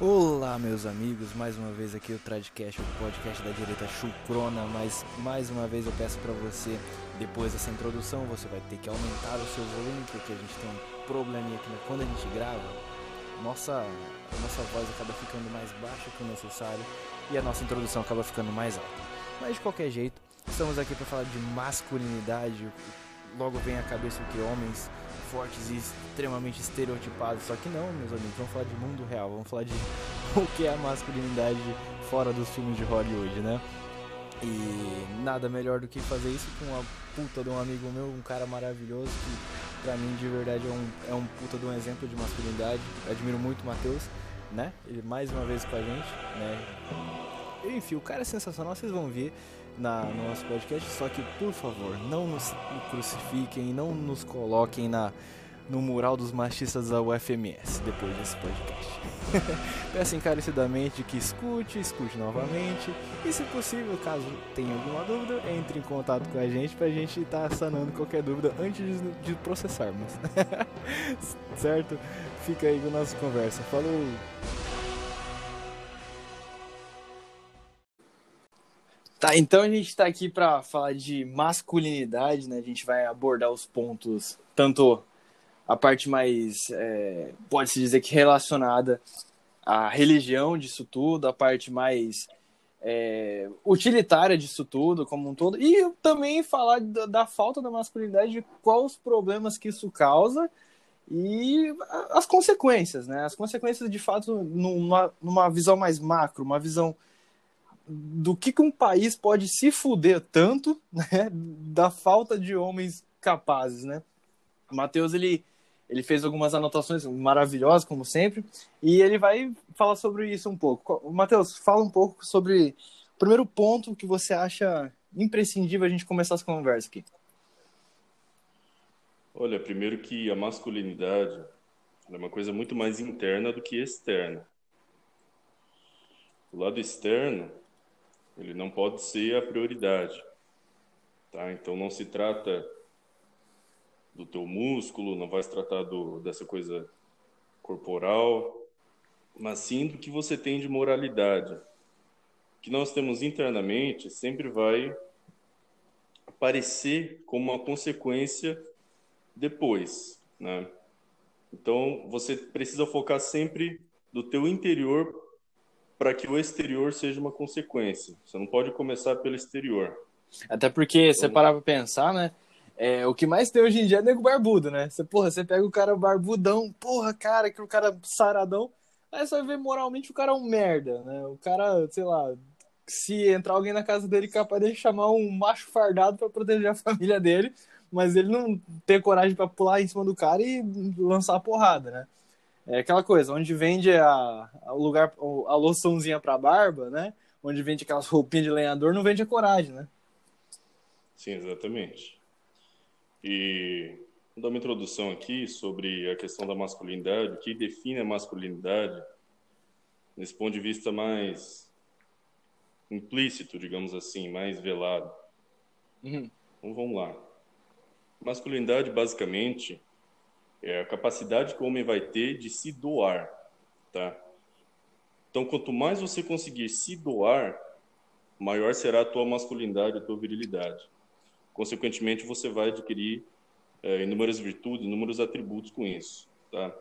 Olá, meus amigos, mais uma vez aqui o Tradcast, o podcast da direita chucrona, mas mais uma vez eu peço para você, depois dessa introdução, você vai ter que aumentar o seu volume, porque a gente tem um probleminha aqui né? quando a gente grava, nossa, nossa voz acaba ficando mais baixa que o necessário e a nossa introdução acaba ficando mais alta. Mas de qualquer jeito, estamos aqui para falar de masculinidade, logo vem à cabeça que homens fortes e extremamente estereotipados. Só que não, meus amigos, vamos falar de mundo real, vamos falar de o que é a masculinidade fora dos filmes de Hollywood, né? E nada melhor do que fazer isso com uma puta de um amigo meu, um cara maravilhoso que pra mim de verdade é um, é um puta de um exemplo de masculinidade. admiro muito o Matheus, né? Ele mais uma vez com a gente, né? Enfim, o cara é sensacional, vocês vão ver na, no nosso podcast. Só que, por favor, não nos crucifiquem, não nos coloquem na, no mural dos machistas da UFMS depois desse podcast. Peço encarecidamente que escute, escute novamente. E se possível, caso tenha alguma dúvida, entre em contato com a gente pra gente estar tá sanando qualquer dúvida antes de, de processarmos. certo? Fica aí com a nossa conversa. Falou! Tá, então a gente está aqui para falar de masculinidade, né? A gente vai abordar os pontos, tanto a parte mais, é, pode-se dizer que relacionada à religião disso tudo, a parte mais é, utilitária disso tudo, como um todo, e também falar da, da falta da masculinidade, de quais os problemas que isso causa e as consequências, né? As consequências, de fato, numa, numa visão mais macro, uma visão do que, que um país pode se fuder tanto, né, da falta de homens capazes, né? Matheus, ele, ele fez algumas anotações maravilhosas, como sempre, e ele vai falar sobre isso um pouco. Matheus, fala um pouco sobre o primeiro ponto que você acha imprescindível a gente começar essa conversa aqui. Olha, primeiro que a masculinidade é uma coisa muito mais interna do que externa. O lado externo ele não pode ser a prioridade. Tá? Então não se trata do teu músculo, não vai se tratar do, dessa coisa corporal, mas sim do que você tem de moralidade. O que nós temos internamente sempre vai aparecer como uma consequência depois, né? Então, você precisa focar sempre do teu interior para que o exterior seja uma consequência. Você não pode começar pelo exterior. Até porque, você parar pra pensar, né? É, o que mais tem hoje em dia é nego barbudo, né? Você, porra, você pega o cara barbudão, porra, cara, que o cara saradão, aí você vai ver moralmente o cara é um merda, né? O cara, sei lá, se entrar alguém na casa dele, capaz de chamar um macho fardado para proteger a família dele, mas ele não tem coragem para pular em cima do cara e lançar a porrada, né? É aquela coisa, onde vende a, a lugar, a loçãozinha pra barba, né? Onde vende aquelas roupinhas de lenhador, não vende a coragem, né? Sim, exatamente. E vou dar uma introdução aqui sobre a questão da masculinidade, o que define a masculinidade nesse ponto de vista mais implícito, digamos assim, mais velado. Uhum. Então vamos lá. Masculinidade, basicamente, é a capacidade que o homem vai ter de se doar, tá? Então, quanto mais você conseguir se doar, maior será a tua masculinidade, a tua virilidade. Consequentemente, você vai adquirir é, inúmeras virtudes, inúmeros atributos com isso, tá?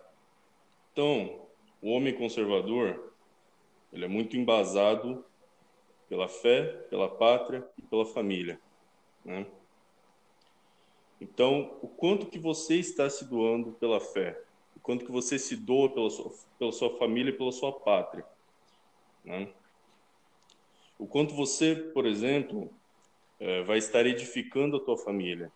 Então, o homem conservador, ele é muito embasado pela fé, pela pátria e pela família, né? Então, o quanto que você está se doando pela fé, o quanto que você se doa pela sua, pela sua família e pela sua pátria, né? O quanto você, por exemplo, é, vai estar edificando a tua família.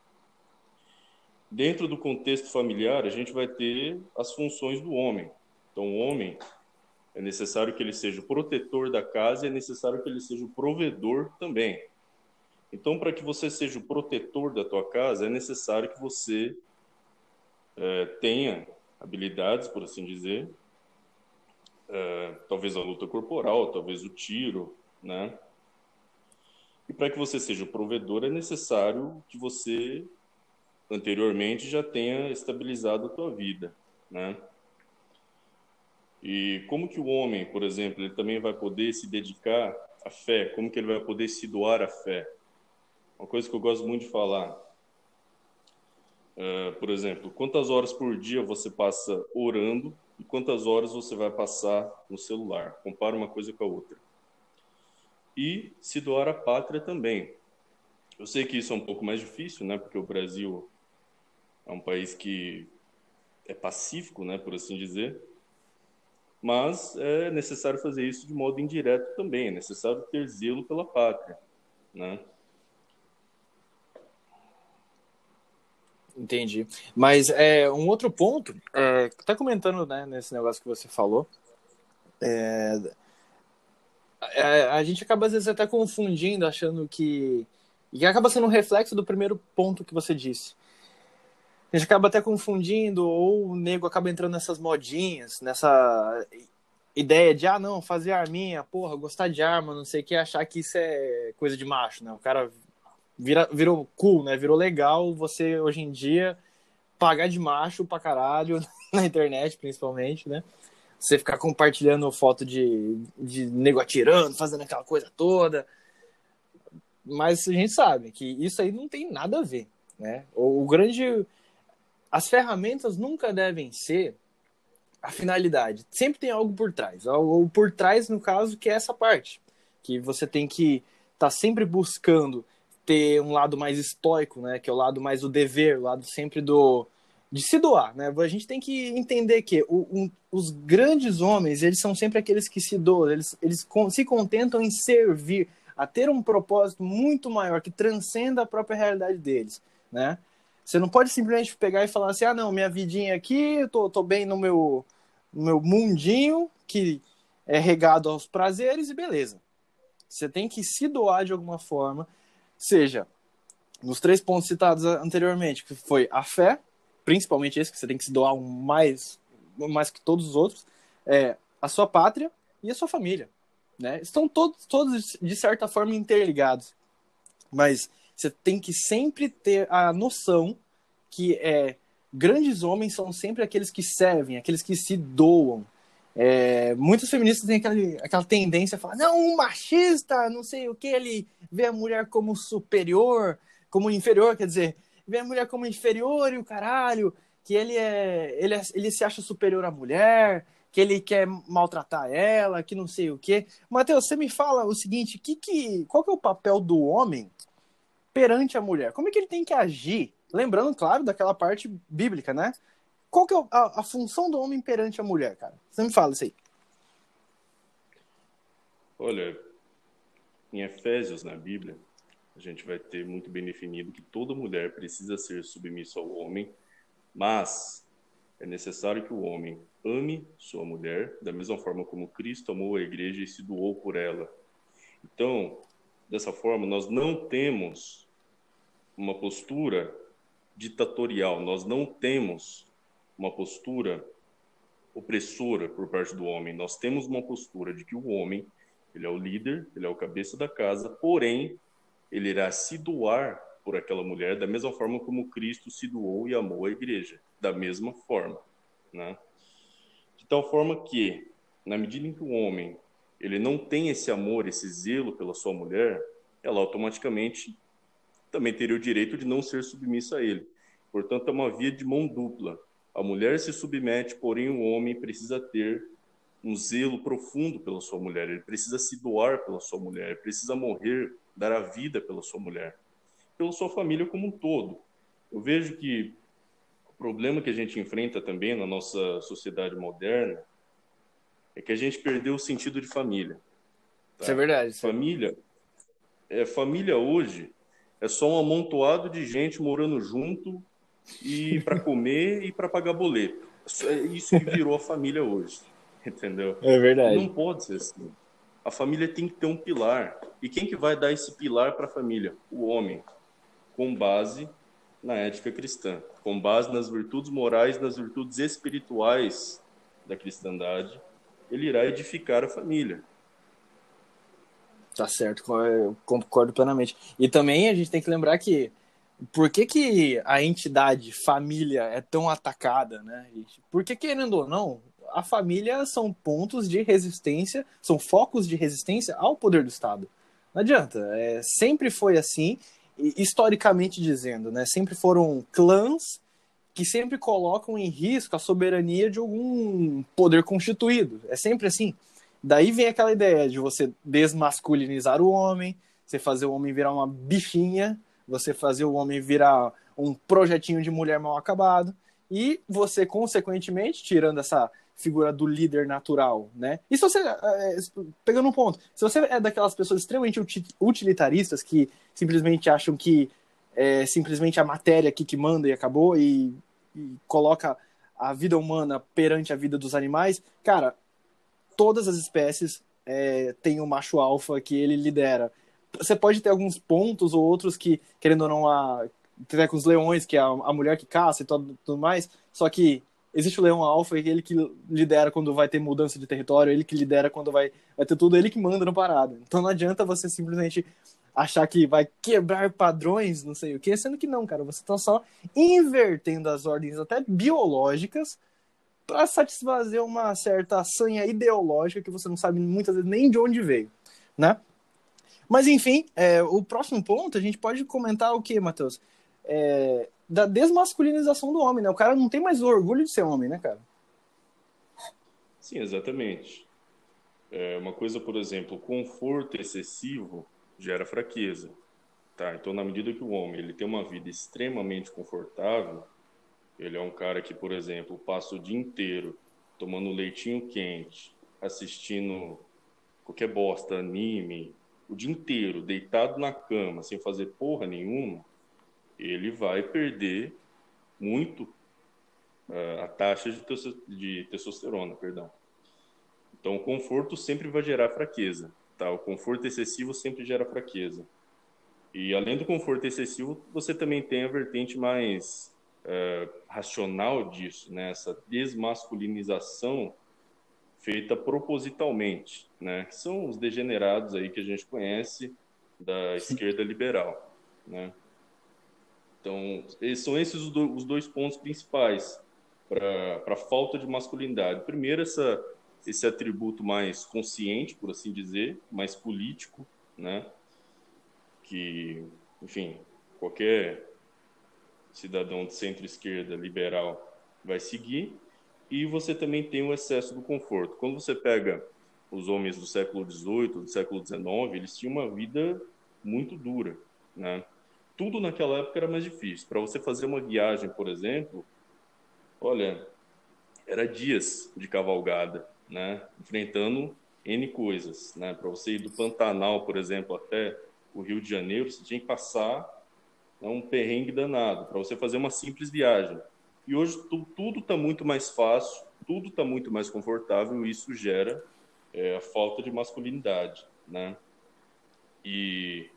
Dentro do contexto familiar, a gente vai ter as funções do homem. Então, o homem é necessário que ele seja o protetor da casa e é necessário que ele seja o provedor também. Então, para que você seja o protetor da tua casa, é necessário que você é, tenha habilidades, por assim dizer, é, talvez a luta corporal, talvez o tiro, né? E para que você seja o provedor, é necessário que você anteriormente já tenha estabilizado a tua vida, né? E como que o homem, por exemplo, ele também vai poder se dedicar à fé? Como que ele vai poder se doar à fé? Uma coisa que eu gosto muito de falar. Uh, por exemplo, quantas horas por dia você passa orando e quantas horas você vai passar no celular? Compara uma coisa com a outra. E se doar à pátria também. Eu sei que isso é um pouco mais difícil, né? Porque o Brasil é um país que é pacífico, né? Por assim dizer mas é necessário fazer isso de modo indireto também, é necessário ter zelo pela pátria, né? Entendi. Mas é, um outro ponto, é, tá comentando né, nesse negócio que você falou, é, a, a, gente acaba às vezes até confundindo, achando que. E acaba sendo um reflexo do primeiro ponto que você disse a gente acaba até confundindo, ou o nego acaba entrando nessas modinhas, nessa ideia de, ah, não, fazer arminha, porra, gostar de arma, não sei o que, achar que isso é coisa de macho, né? O cara vira, virou cool, né? Virou legal você, hoje em dia, pagar de macho pra caralho, na internet, principalmente, né? Você ficar compartilhando foto de, de nego atirando, fazendo aquela coisa toda. Mas a gente sabe que isso aí não tem nada a ver, né? O, o grande as ferramentas nunca devem ser a finalidade. Sempre tem algo por trás. Ou por trás, no caso, que é essa parte. Que você tem que estar tá sempre buscando ter um lado mais estoico, né? Que é o lado mais do dever, o lado sempre do de se doar, né? A gente tem que entender que o, um, os grandes homens, eles são sempre aqueles que se doam, eles, eles se contentam em servir, a ter um propósito muito maior que transcenda a própria realidade deles, né? Você não pode simplesmente pegar e falar assim: ah, não, minha vidinha aqui, eu tô, tô bem no meu, no meu mundinho, que é regado aos prazeres e beleza. Você tem que se doar de alguma forma, seja nos três pontos citados anteriormente, que foi a fé, principalmente esse, que você tem que se doar mais, mais que todos os outros, é a sua pátria e a sua família. Né? Estão todos, todos, de certa forma, interligados. Mas você tem que sempre ter a noção que é, grandes homens são sempre aqueles que servem, aqueles que se doam. É, muitos feministas têm aquela, aquela tendência a falar, não, um machista, não sei o que, ele vê a mulher como superior, como inferior, quer dizer, vê a mulher como inferior e o caralho, que ele é, ele, é, ele se acha superior à mulher, que ele quer maltratar ela, que não sei o que. Matheus, você me fala o seguinte, que, que, qual que é o papel do homem perante a mulher? Como é que ele tem que agir? Lembrando, claro, daquela parte bíblica, né? Qual que é a, a função do homem perante a mulher, cara? Você me fala isso aí. Olha, em Efésios, na Bíblia, a gente vai ter muito bem definido que toda mulher precisa ser submissa ao homem, mas é necessário que o homem ame sua mulher da mesma forma como Cristo amou a igreja e se doou por ela. Então, dessa forma, nós não temos uma postura ditatorial, nós não temos uma postura opressora por parte do homem, nós temos uma postura de que o homem, ele é o líder, ele é o cabeça da casa, porém, ele irá se doar por aquela mulher da mesma forma como Cristo se doou e amou a igreja, da mesma forma, né? De tal forma que, na medida em que o homem ele não tem esse amor, esse zelo pela sua mulher, ela automaticamente também teria o direito de não ser submissa a ele. Portanto, é uma via de mão dupla. A mulher se submete, porém o homem precisa ter um zelo profundo pela sua mulher, ele precisa se doar pela sua mulher, ele precisa morrer, dar a vida pela sua mulher, pela sua família como um todo. Eu vejo que o problema que a gente enfrenta também na nossa sociedade moderna é que a gente perdeu o sentido de família. Tá? Isso é verdade. Família, é, família hoje é só um amontoado de gente morando junto e para comer e para pagar boleto. É isso que virou a família hoje, entendeu? É verdade. Não pode ser assim. A família tem que ter um pilar. E quem que vai dar esse pilar para a família? O homem, com base na ética cristã, com base nas virtudes morais, nas virtudes espirituais da cristandade ele irá edificar a família. Tá certo, concordo plenamente. E também a gente tem que lembrar que por que, que a entidade família é tão atacada, né? Porque, querendo ou não, a família são pontos de resistência, são focos de resistência ao poder do Estado. Não adianta, é, sempre foi assim, historicamente dizendo, né? Sempre foram clãs que sempre colocam em risco a soberania de algum poder constituído. É sempre assim. Daí vem aquela ideia de você desmasculinizar o homem, você fazer o homem virar uma bichinha, você fazer o homem virar um projetinho de mulher mal acabado, e você, consequentemente, tirando essa figura do líder natural, né? E se você, é, pegando um ponto, se você é daquelas pessoas extremamente utilitaristas que simplesmente acham que é simplesmente a matéria aqui que manda e acabou e, e coloca a vida humana perante a vida dos animais, cara, todas as espécies é, têm um macho alfa que ele lidera. Você pode ter alguns pontos ou outros que, querendo ou não, a, com os leões, que é a, a mulher que caça e tudo, tudo mais, só que existe o leão alfa, ele que lidera quando vai ter mudança de território, ele que lidera quando vai, vai ter tudo, ele que manda no parada. Então não adianta você simplesmente achar que vai quebrar padrões, não sei o que, sendo que não, cara, você está só invertendo as ordens até biológicas para satisfazer uma certa sanha ideológica que você não sabe muitas vezes nem de onde veio, né? Mas enfim, é, o próximo ponto a gente pode comentar o que, Matheus? É, da desmasculinização do homem, né? O cara não tem mais o orgulho de ser homem, né, cara? Sim, exatamente. É uma coisa, por exemplo, conforto excessivo gera fraqueza. Tá? Então, na medida que o homem ele tem uma vida extremamente confortável, ele é um cara que, por exemplo, passa o dia inteiro tomando leitinho quente, assistindo qualquer bosta, anime, o dia inteiro deitado na cama, sem fazer porra nenhuma, ele vai perder muito uh, a taxa de, de testosterona, perdão. Então, o conforto sempre vai gerar fraqueza. Tá? O conforto excessivo sempre gera fraqueza. E além do conforto excessivo, você também tem a vertente mais uh, racional disso, né? essa desmasculinização feita propositalmente, né? que são os degenerados aí que a gente conhece da esquerda liberal. Né? Então, são esses os dois pontos principais para a falta de masculinidade. Primeiro, essa esse atributo mais consciente, por assim dizer, mais político, né? Que, enfim, qualquer cidadão de centro-esquerda liberal vai seguir. E você também tem o excesso do conforto. Quando você pega os homens do século XVIII, do século XIX, eles tinham uma vida muito dura, né? Tudo naquela época era mais difícil. Para você fazer uma viagem, por exemplo, olha, era dias de cavalgada né, enfrentando N coisas. Né? Para você ir do Pantanal, por exemplo, até o Rio de Janeiro, você tinha que passar né, um perrengue danado para você fazer uma simples viagem. E hoje tu, tudo está muito mais fácil, tudo está muito mais confortável e isso gera é, a falta de masculinidade. Né? E,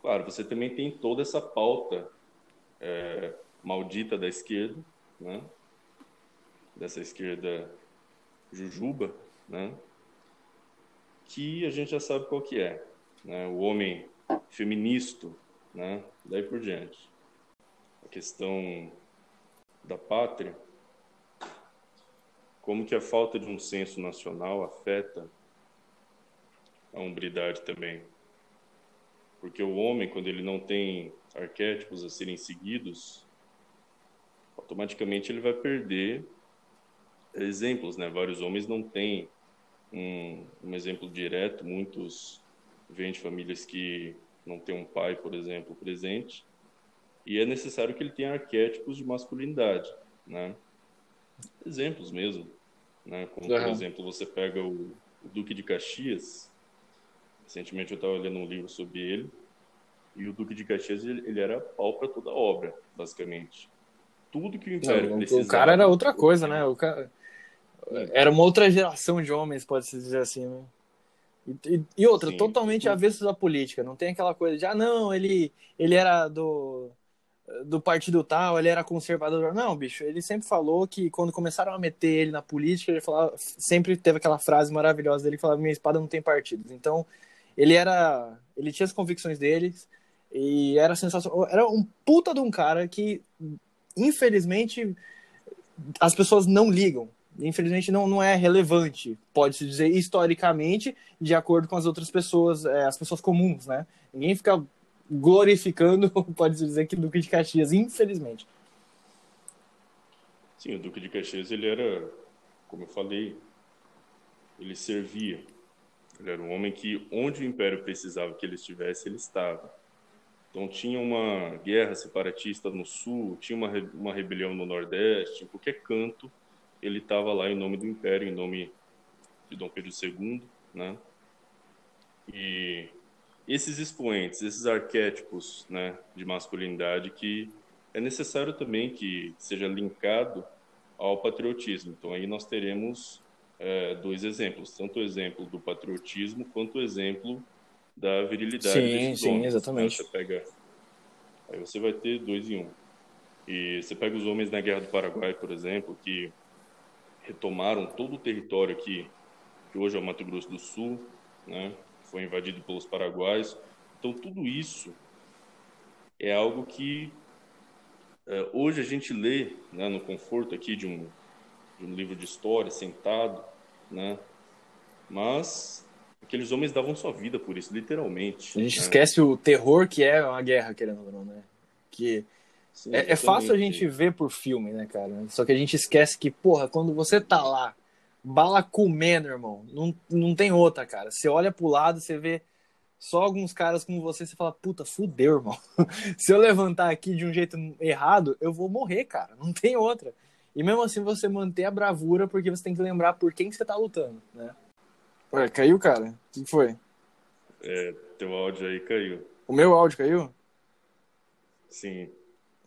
claro, você também tem toda essa pauta é, maldita da esquerda, né? dessa esquerda Jujuba, né? que a gente já sabe qual que é, né? o homem feminista, né? daí por diante. A questão da pátria, como que a falta de um senso nacional afeta a hombridade também. Porque o homem, quando ele não tem arquétipos a serem seguidos, automaticamente ele vai perder exemplos, né? Vários homens não têm um, um exemplo direto, muitos vêm de famílias que não têm um pai, por exemplo, presente, e é necessário que ele tenha arquétipos de masculinidade, né? Exemplos mesmo, né? Como, por exemplo, você pega o, o Duque de Caxias, recentemente eu estava lendo um livro sobre ele, e o Duque de Caxias, ele, ele era pau para toda obra, basicamente. Tudo que o Império não, precisava... O cara era outra coisa, né? O cara era uma outra geração de homens, pode-se dizer assim, né? E, e outra, Sim. totalmente avesso da política. Não tem aquela coisa de, ah, não, ele, ele era do, do partido tal, ele era conservador. Não, bicho, ele sempre falou que quando começaram a meter ele na política, ele falava, sempre teve aquela frase maravilhosa dele que falava: minha espada não tem partidos. Então, ele era. Ele tinha as convicções dele e era sensacional. Era um puta de um cara que, infelizmente, as pessoas não ligam infelizmente não, não é relevante, pode-se dizer historicamente, de acordo com as outras pessoas, é, as pessoas comuns, né? Ninguém fica glorificando, pode-se dizer, que Duque de Caxias, infelizmente. Sim, o Duque de Caxias, ele era, como eu falei, ele servia. Ele era um homem que, onde o Império precisava que ele estivesse, ele estava. Então tinha uma guerra separatista no sul, tinha uma, uma rebelião no nordeste, em qualquer canto ele estava lá em nome do Império, em nome de Dom Pedro II, né? E esses expoentes, esses arquétipos, né, de masculinidade que é necessário também que seja linkado ao patriotismo. Então aí nós teremos é, dois exemplos, tanto o exemplo do patriotismo quanto o exemplo da virilidade. Sim, sim, homens, né? exatamente. Né? Você pega, aí você vai ter dois em um. E você pega os homens na Guerra do Paraguai, por exemplo, que retomaram todo o território aqui, que hoje é o Mato Grosso do Sul, né? Foi invadido pelos paraguaios. Então tudo isso é algo que é, hoje a gente lê, né, no conforto aqui de um, de um livro de história, sentado, né? Mas Aqueles homens davam sua vida por isso, literalmente. A gente né? esquece o terror que é uma guerra, querendo ou não, né? Que Sim, é, é, fácil a gente ver por filme, né, cara? Só que a gente esquece que, porra, quando você tá lá, bala comendo, irmão, não, não tem outra, cara. Você olha pro lado, você vê só alguns caras como você, você fala, puta, fudeu, irmão. Se eu levantar aqui de um jeito errado, eu vou morrer, cara. Não tem outra. E mesmo assim você manter a bravura, porque você tem que lembrar por quem que você tá lutando, né? Ué, caiu, cara? O que foi? É, teu áudio aí caiu. O meu áudio caiu? Sim.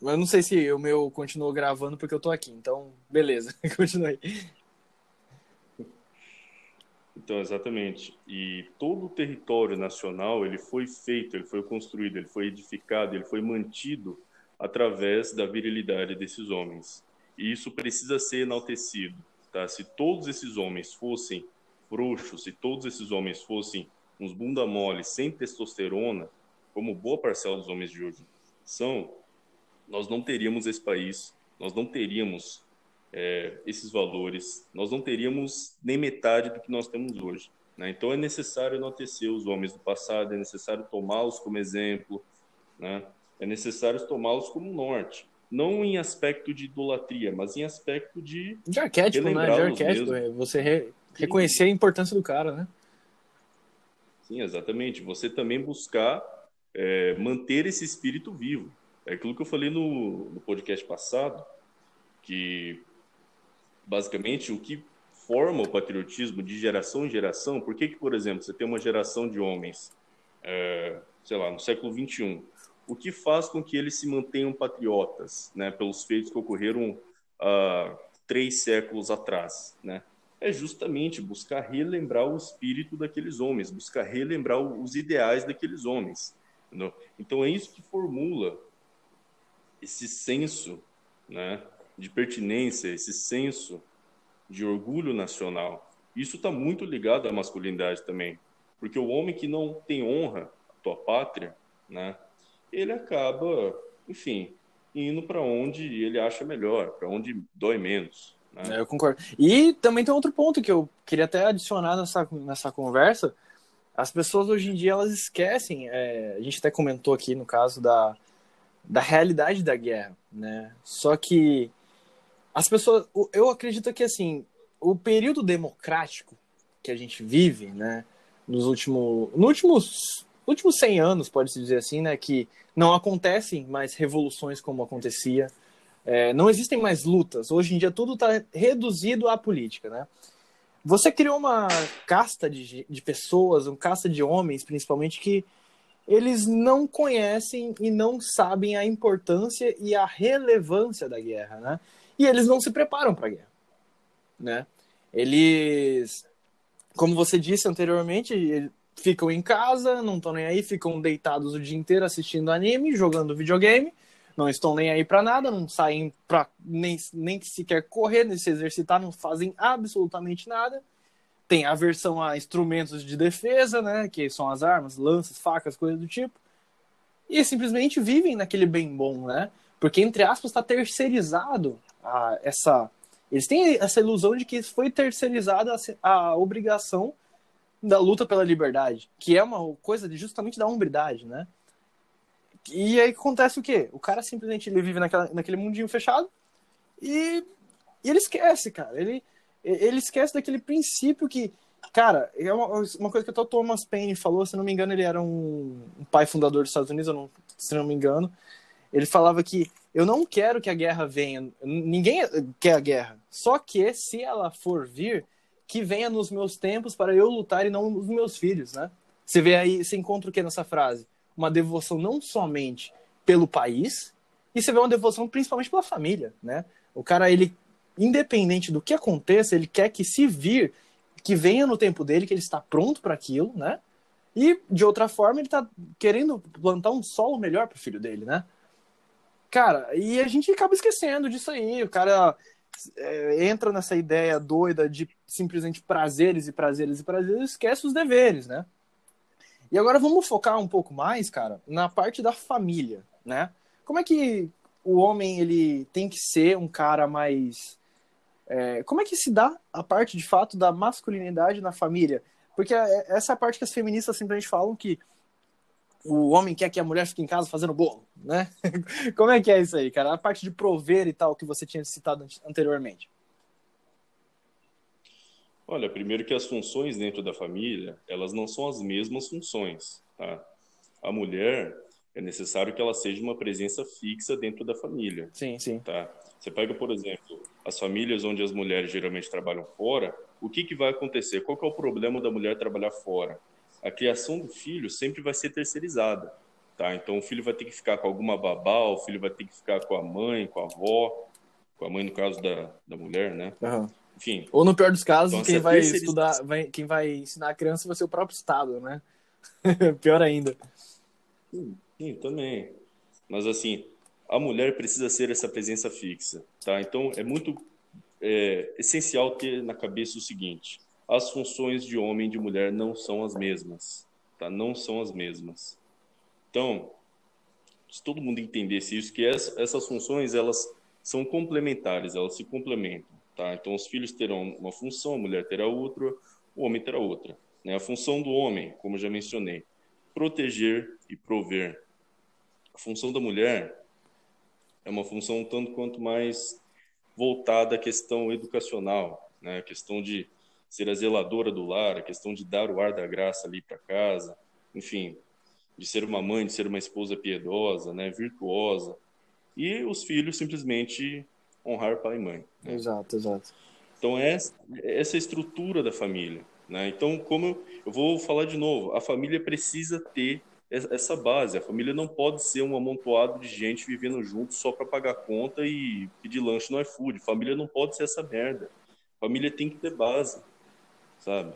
Mas eu não sei se o meu continuou gravando porque eu tô aqui, então beleza, continue. Então, exatamente. E todo o território nacional, ele foi feito, ele foi construído, ele foi edificado, ele foi mantido através da virilidade desses homens. E isso precisa ser enaltecido, tá? Se todos esses homens fossem frouxos, se todos esses homens fossem uns bunda mole, sem testosterona, como boa parcela dos homens de hoje são, nós não teríamos esse país, nós não teríamos é, esses valores, nós não teríamos nem metade do que nós temos hoje. Né? Então é necessário enaltecer os homens do passado, é necessário tomá-los como exemplo, né? é necessário tomá-los como norte. Não em aspecto de idolatria, mas em aspecto de. De arquétipo, né? De arquétipo. Mesmo. É você re reconhecer a importância do cara, né? Sim, exatamente. Você também buscar é, manter esse espírito vivo. É aquilo que eu falei no, no podcast passado, que basicamente o que forma o patriotismo de geração em geração, por que, que por exemplo, você tem uma geração de homens, é, sei lá, no século 21, o que faz com que eles se mantenham patriotas, né, pelos feitos que ocorreram há três séculos atrás, né? é justamente buscar relembrar o espírito daqueles homens, buscar relembrar os ideais daqueles homens. Entendeu? Então é isso que formula esse senso né, de pertinência, esse senso de orgulho nacional. Isso está muito ligado à masculinidade também, porque o homem que não tem honra à tua pátria, né, ele acaba, enfim, indo para onde ele acha melhor, para onde dói menos. Né? É, eu concordo. E também tem outro ponto que eu queria até adicionar nessa, nessa conversa. As pessoas hoje em dia elas esquecem, é, a gente até comentou aqui no caso da, da realidade da guerra, né? Só que as pessoas, eu acredito que assim, o período democrático que a gente vive, né, nos últimos, nos últimos, últimos 100 anos, pode-se dizer assim, né, que não acontecem mais revoluções como acontecia, é, não existem mais lutas. Hoje em dia tudo está reduzido à política, né? Você criou uma casta de, de pessoas, uma casta de homens, principalmente, que eles não conhecem e não sabem a importância e a relevância da guerra, né? E eles não se preparam para a guerra, né? Eles, como você disse anteriormente, ficam em casa, não estão nem aí, ficam deitados o dia inteiro assistindo anime, jogando videogame não estão nem aí para nada, não saem para nem, nem sequer correr, nem se exercitar, não fazem absolutamente nada. Tem aversão a instrumentos de defesa, né, que são as armas, lanças, facas, coisas do tipo. E simplesmente vivem naquele bem bom, né? Porque, entre aspas, está terceirizado a, essa, Eles têm essa ilusão de que foi terceirizada a, obrigação da luta pela liberdade, que é uma coisa de justamente da hombridade, né? E aí acontece o quê? O cara simplesmente ele vive naquela, naquele mundinho fechado e, e ele esquece, cara. Ele, ele esquece daquele princípio que, cara, é uma, uma coisa que o Thomas Paine falou, se não me engano, ele era um, um pai fundador dos Estados Unidos, se não me engano. Ele falava que eu não quero que a guerra venha. Ninguém quer a guerra. Só que se ela for vir, que venha nos meus tempos para eu lutar e não nos meus filhos, né? Você vê aí, você encontra o que nessa frase? Uma devoção não somente pelo país, e você vê uma devoção principalmente pela família, né? O cara, ele, independente do que aconteça, ele quer que se vir, que venha no tempo dele, que ele está pronto para aquilo, né? E, de outra forma, ele está querendo plantar um solo melhor para o filho dele, né? Cara, e a gente acaba esquecendo disso aí. O cara é, entra nessa ideia doida de simplesmente prazeres e prazeres e prazeres, esquece os deveres, né? E agora vamos focar um pouco mais, cara, na parte da família, né? Como é que o homem ele tem que ser um cara mais é, como é que se dá a parte de fato da masculinidade na família? Porque é, essa é a parte que as feministas simplesmente falam que o homem quer que a mulher fique em casa fazendo bolo, né? Como é que é isso aí, cara? A parte de prover e tal que você tinha citado anteriormente. Olha, primeiro que as funções dentro da família, elas não são as mesmas funções, tá? A mulher, é necessário que ela seja uma presença fixa dentro da família. Sim, sim. Tá? Você pega, por exemplo, as famílias onde as mulheres geralmente trabalham fora, o que, que vai acontecer? Qual que é o problema da mulher trabalhar fora? A criação do filho sempre vai ser terceirizada. Tá? Então o filho vai ter que ficar com alguma babá, o filho vai ter que ficar com a mãe, com a avó, com a mãe no caso da, da mulher, né? Uhum. Enfim. Ou no pior dos casos, então, quem vai estudar, vai, quem vai ensinar a criança vai ser o próprio Estado, né? pior ainda. Sim, sim, também. Mas assim, a mulher precisa ser essa presença fixa, tá? Então é muito é, essencial ter na cabeça o seguinte: as funções de homem e de mulher não são as mesmas, tá? Não são as mesmas. Então, se todo mundo entendesse isso, que essas funções elas são complementares, elas se complementam, tá? Então, os filhos terão uma função, a mulher terá outra, o homem terá outra. Né? A função do homem, como já mencionei, proteger e prover. A função da mulher é uma função tanto quanto mais voltada à questão educacional, né? A questão de ser a zeladora do lar, a questão de dar o ar da graça ali para casa, enfim, de ser uma mãe, de ser uma esposa piedosa, né, virtuosa. E os filhos simplesmente honrar pai e mãe. Né? Exato, exato. Então essa, essa é a estrutura da família, né? Então como eu, eu vou falar de novo, a família precisa ter essa base. A família não pode ser um amontoado de gente vivendo junto só para pagar conta e pedir lanche no iFood. Família não pode ser essa merda. Família tem que ter base sabe?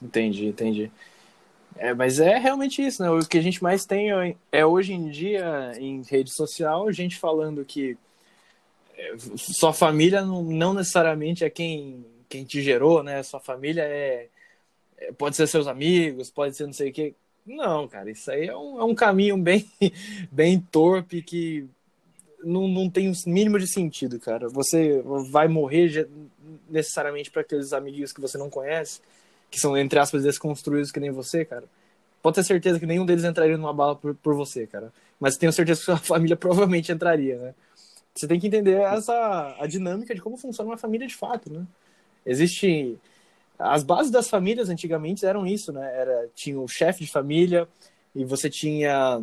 Entendi, entendi. É, mas é realmente isso, né? O que a gente mais tem é hoje em dia em rede social, gente falando que é, sua família não, necessariamente é quem, quem te gerou, né? Sua família é, é pode ser seus amigos, pode ser não sei o que. Não, cara, isso aí é um, é um caminho bem, bem torpe que não, não tem o mínimo de sentido, cara. Você vai morrer necessariamente para aqueles amiguinhos que você não conhece, que são, entre aspas, desconstruídos que nem você, cara. Pode ter certeza que nenhum deles entraria numa bala por, por você, cara. Mas tenho certeza que sua família provavelmente entraria, né? Você tem que entender essa a dinâmica de como funciona uma família de fato, né? Existe as bases das famílias antigamente eram isso, né? Era tinha o chefe de família e você tinha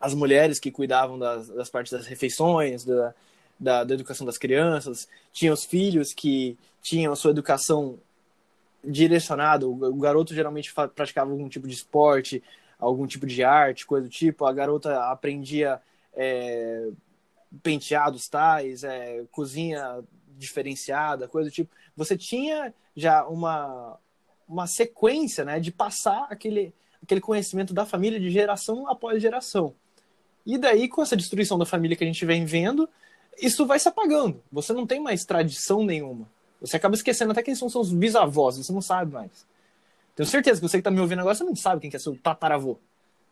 as mulheres que cuidavam das, das partes das refeições, da, da, da, educação das crianças, tinha os filhos que tinham a sua educação direcionada, o, garoto geralmente praticava algum tipo de esporte, algum tipo de arte, coisa do tipo, a garota aprendia é, penteados tais, é, cozinha diferenciada, coisa do tipo. Você tinha já uma, uma sequência né, de passar aquele, aquele conhecimento da família de geração após geração. E daí, com essa destruição da família que a gente vem vendo, isso vai se apagando. Você não tem mais tradição nenhuma. Você acaba esquecendo até quem são seus bisavós, você não sabe mais. Tenho certeza que você que está me ouvindo agora, você não sabe quem que é seu tataravô.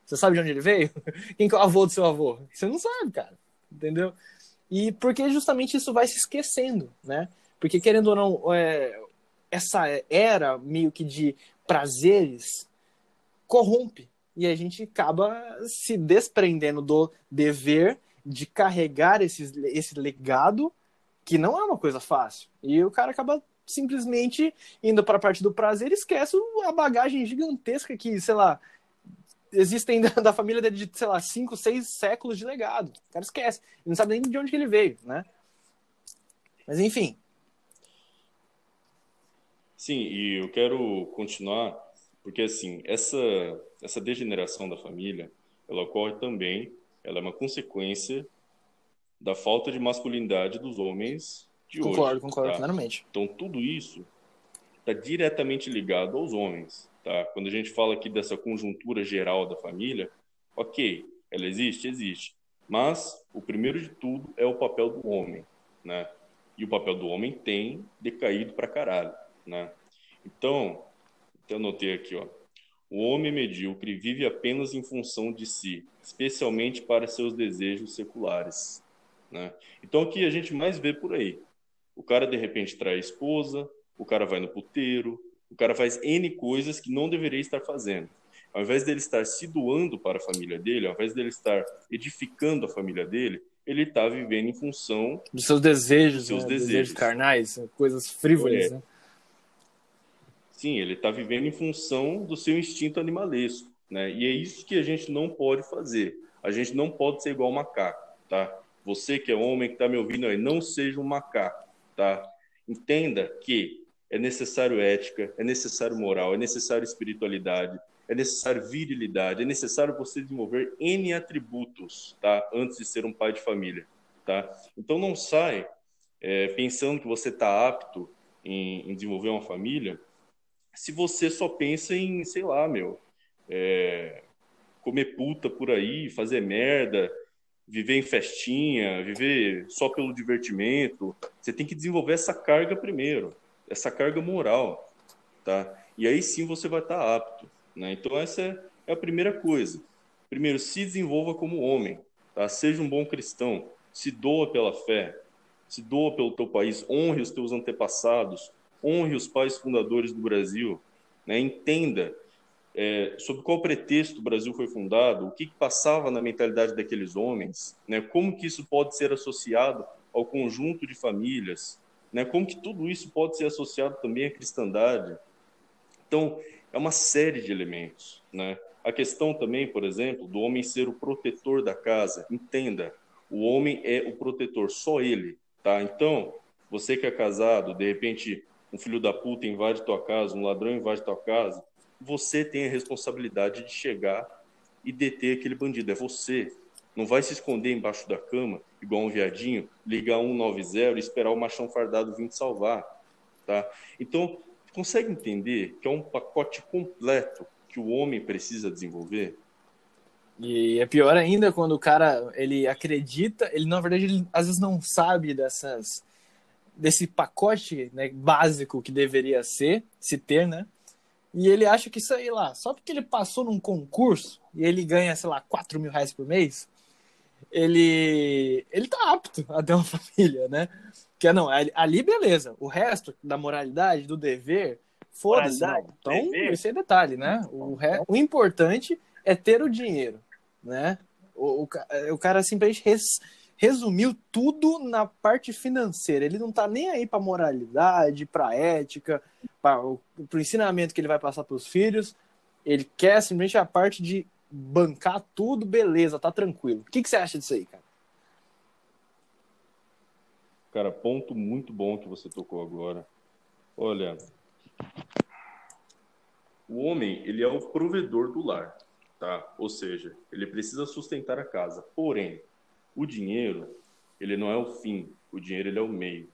Você sabe de onde ele veio? Quem que é o avô do seu avô? Você não sabe, cara. Entendeu? E porque justamente isso vai se esquecendo, né? Porque, querendo ou não, é, essa era meio que de prazeres corrompe. E a gente acaba se desprendendo do dever de carregar esses, esse legado, que não é uma coisa fácil. E o cara acaba simplesmente indo para a parte do prazer e esquece a bagagem gigantesca que, sei lá, existem da, da família dele de, sei lá, cinco, seis séculos de legado. O cara esquece. Ele não sabe nem de onde que ele veio, né? Mas enfim. Sim, e eu quero continuar, porque assim, essa, essa degeneração da família, ela ocorre também, ela é uma consequência da falta de masculinidade dos homens de concordo, hoje. Concordo, tá? plenamente. Então, tudo isso está diretamente ligado aos homens. Tá? Quando a gente fala aqui dessa conjuntura geral da família, ok, ela existe? Existe. Mas o primeiro de tudo é o papel do homem. Né? E o papel do homem tem decaído para caralho. Né? Então, eu anotei aqui, ó. O homem medíocre vive apenas em função de si, especialmente para seus desejos seculares. Né? Então, aqui a gente mais vê por aí. O cara de repente trai a esposa, o cara vai no puteiro, o cara faz N coisas que não deveria estar fazendo. Ao invés dele estar se doando para a família dele, ao invés dele estar edificando a família dele, ele está vivendo em função dos seus desejos, dos seus né? desejos. desejos. carnais, coisas frívolas. É. Né? Sim, ele está vivendo em função do seu instinto animalesco, né? E é isso que a gente não pode fazer. A gente não pode ser igual macaco, tá? Você que é homem que está me ouvindo aí, não seja um macaco, tá? Entenda que é necessário ética, é necessário moral, é necessário espiritualidade, é necessário virilidade, é necessário você desenvolver N atributos, tá? Antes de ser um pai de família, tá? Então não sai é, pensando que você está apto em, em, desenvolver uma família se você só pensa em, sei lá, meu, é, comer puta por aí, fazer merda, viver em festinha, viver só pelo divertimento. Você tem que desenvolver essa carga primeiro, essa carga moral, tá? E aí sim você vai estar apto, né? Então essa é, é a primeira coisa. Primeiro, se desenvolva como homem, tá? Seja um bom cristão, se doa pela fé, se doa pelo teu país, honre os teus antepassados, honre os pais fundadores do Brasil, né? Entenda é, sob qual pretexto o Brasil foi fundado, o que, que, passava na mentalidade daqueles homens, né? como que isso pode ser associado ao conjunto de famílias, né? como que tudo isso pode ser associado também à cristandade. Então, é uma série de elementos. Né? A questão também, por exemplo, do homem ser o protetor da casa. Entenda, o homem é o protetor, só ele. Tá? Então, você que é casado, de repente um filho da puta invade tua casa, um ladrão invade tua casa, você tem a responsabilidade de chegar e deter aquele bandido. É você. Não vai se esconder embaixo da cama, igual um viadinho, ligar 190 e esperar o machão fardado vir te salvar. Tá? Então, consegue entender que é um pacote completo que o homem precisa desenvolver? E é pior ainda quando o cara ele acredita, ele na verdade ele, às vezes não sabe dessas desse pacote né, básico que deveria ser, se ter, né? E ele acha que isso aí lá, só porque ele passou num concurso e ele ganha, sei lá, 4 mil reais por mês, ele, ele tá apto a ter uma família, né? Que não, ali beleza. O resto da moralidade, do dever, foda-se. Então, dever. esse é detalhe, né? O, re... o importante é ter o dinheiro, né? O, o, o cara simplesmente res, resumiu tudo na parte financeira. Ele não tá nem aí para moralidade, para ética, para o ensinamento que ele vai passar para os filhos. Ele quer simplesmente a parte de bancar tudo, beleza, tá tranquilo. O que, que você acha disso aí, cara? Cara, ponto muito bom que você tocou agora. Olha, o homem, ele é o provedor do lar, tá? Ou seja, ele precisa sustentar a casa. Porém, o dinheiro, ele não é o fim, o dinheiro ele é o meio,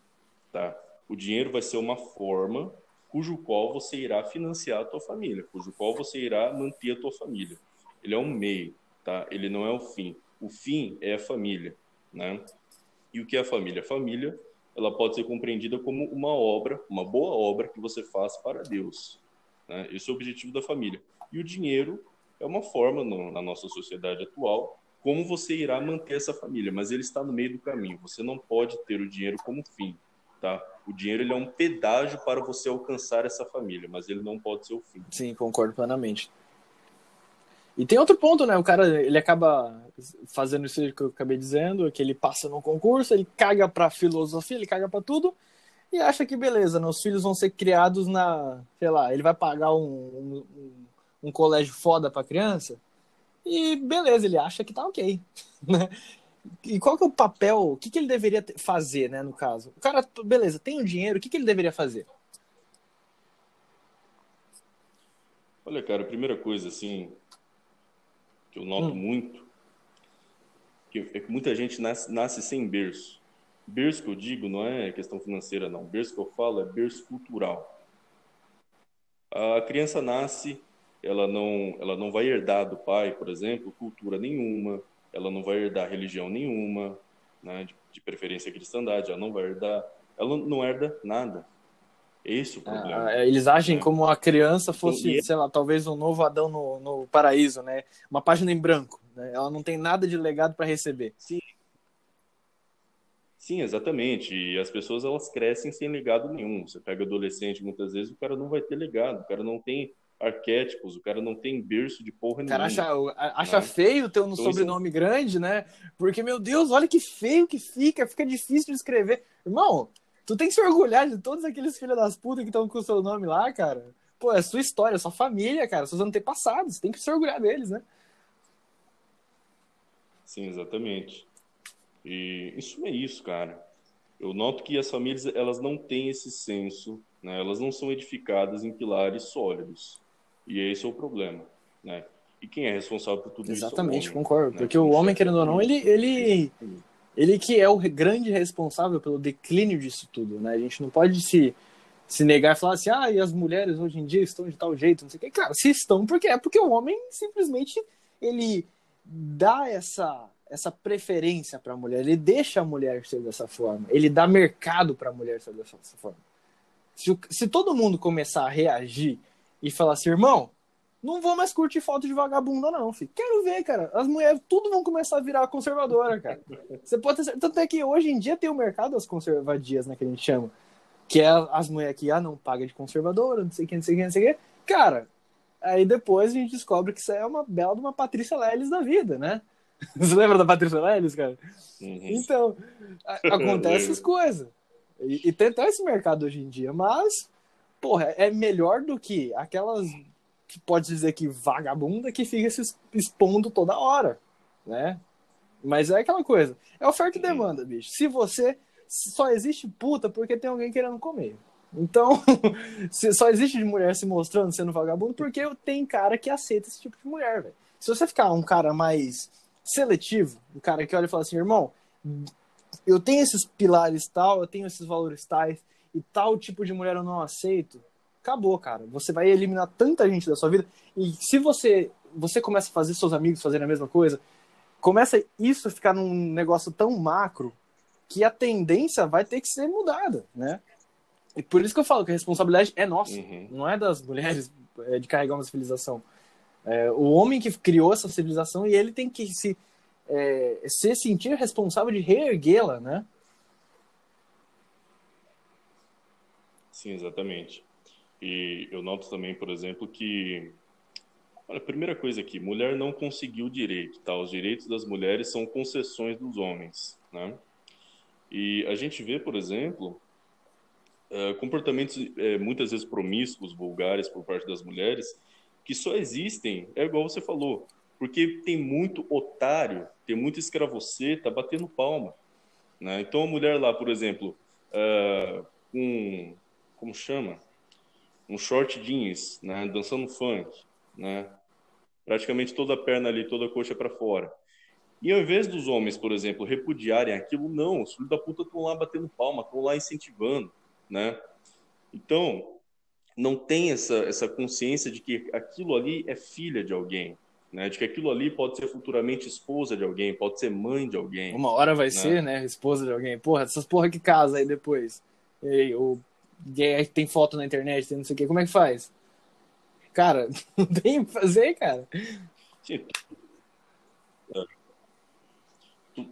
tá? O dinheiro vai ser uma forma cujo qual você irá financiar a tua família, cujo qual você irá manter a tua família. Ele é um meio, tá? Ele não é o fim. O fim é a família, né? E o que é a família? A família, ela pode ser compreendida como uma obra, uma boa obra que você faz para Deus, né? Esse é o objetivo da família. E o dinheiro é uma forma no, na nossa sociedade atual como você irá manter essa família, mas ele está no meio do caminho. Você não pode ter o dinheiro como fim, tá? O dinheiro ele é um pedágio para você alcançar essa família, mas ele não pode ser o fim. Sim, concordo plenamente. E tem outro ponto, né? O cara, ele acaba fazendo isso que eu acabei dizendo, que ele passa no concurso, ele caga pra filosofia, ele caga pra tudo, e acha que beleza, né? Os filhos vão ser criados na, sei lá, ele vai pagar um, um, um colégio foda pra criança, e beleza, ele acha que tá ok, né? E qual que é o papel, o que, que ele deveria fazer, né, no caso? O cara, beleza, tem o dinheiro, o que, que ele deveria fazer? Olha, cara, a primeira coisa, assim, que eu noto hum. muito, que é que muita gente nasce, nasce sem berço. Berço que eu digo não é questão financeira, não. Berço que eu falo é berço cultural. A criança nasce ela não, ela não vai herdar do pai, por exemplo, cultura nenhuma, ela não vai herdar religião nenhuma, né, de, de preferência cristandade, ela não vai herdar, ela não herda nada. Esse é o problema. Ah, eles agem né? como a criança fosse, e... sei lá, talvez um novo Adão no, no paraíso, né? Uma página em branco. Né? Ela não tem nada de legado para receber. Sim. Sim, exatamente. E as pessoas elas crescem sem legado nenhum. Você pega adolescente, muitas vezes o cara não vai ter legado, o cara não tem arquétipos, o cara não tem berço de porra nenhuma. O cara acha, acha né? feio ter um então, sobrenome isso... grande, né? Porque, meu Deus, olha que feio que fica, fica difícil de escrever. Irmão, tu tem que se orgulhar de todos aqueles filhos das putas que estão com o seu nome lá, cara. Pô, é sua história, é sua família, cara, seus antepassados, tem que se orgulhar deles, né? Sim, exatamente. E isso é isso, cara. Eu noto que as famílias, elas não têm esse senso, né? Elas não são edificadas em pilares sólidos. E esse é o problema, né? E quem é responsável por tudo Exatamente, isso? Exatamente, é concordo. Né? Porque o homem, querendo ou não, ele, ele, ele que é o grande responsável pelo declínio disso tudo, né? A gente não pode se, se negar e falar assim, ah, e as mulheres hoje em dia estão de tal jeito, não sei o quê. Claro, se estão, porque é porque o homem simplesmente ele dá essa essa preferência para a mulher, ele deixa a mulher ser dessa forma, ele dá mercado para a mulher ser dessa forma. Se, se todo mundo começar a reagir e falar assim, irmão, não vou mais curtir foto de vagabunda, não, filho. Quero ver, cara. As mulheres tudo vão começar a virar conservadora, cara. Você pode ter Tanto é que hoje em dia tem o mercado das conservadias, né, que a gente chama. Que é as mulheres que, ah, não paga de conservadora, não sei o que, não sei o que, não sei o que. Cara, aí depois a gente descobre que isso é uma bela de uma Patrícia Leles da vida, né? Você lembra da Patrícia Leles, cara? Uhum. Então, acontece essas coisas. E, e tem até esse mercado hoje em dia, mas porra, é melhor do que aquelas que pode dizer que vagabunda que fica se expondo toda hora, né? Mas é aquela coisa, é oferta e demanda, bicho. Se você só existe puta porque tem alguém querendo comer. Então, só existe de mulher se mostrando sendo vagabundo porque tem cara que aceita esse tipo de mulher, velho. Se você ficar um cara mais seletivo, um cara que olha e fala assim, irmão, eu tenho esses pilares tal, eu tenho esses valores tais, e tal tipo de mulher eu não aceito, acabou, cara. Você vai eliminar tanta gente da sua vida. E se você você começa a fazer seus amigos fazerem a mesma coisa, começa isso a ficar num negócio tão macro que a tendência vai ter que ser mudada, né? E por isso que eu falo que a responsabilidade é nossa, uhum. não é das mulheres é, de carregar uma civilização. É, o homem que criou essa civilização e ele tem que se, é, se sentir responsável de reerguê-la, né? Sim, exatamente. E eu noto também, por exemplo, que Olha, a primeira coisa aqui, mulher não conseguiu direito, tá? Os direitos das mulheres são concessões dos homens, né? E a gente vê, por exemplo, uh, comportamentos uh, muitas vezes promíscuos, vulgares por parte das mulheres, que só existem, é igual você falou, porque tem muito otário, tem muito escravoceta batendo palma, né? Então a mulher lá, por exemplo, uh, com como chama? Um short jeans, né? Dançando funk, né? Praticamente toda a perna ali, toda a coxa para fora. E ao invés dos homens, por exemplo, repudiarem aquilo, não, os filhos da puta estão lá batendo palma, estão lá incentivando, né? Então, não tem essa, essa consciência de que aquilo ali é filha de alguém, né? De que aquilo ali pode ser futuramente esposa de alguém, pode ser mãe de alguém. Uma hora vai né? ser, né? Esposa de alguém. Porra, essas porra que casa aí depois. Ei, o tem foto na internet, tem não sei o que, como é que faz? Cara, não tem o que fazer, cara.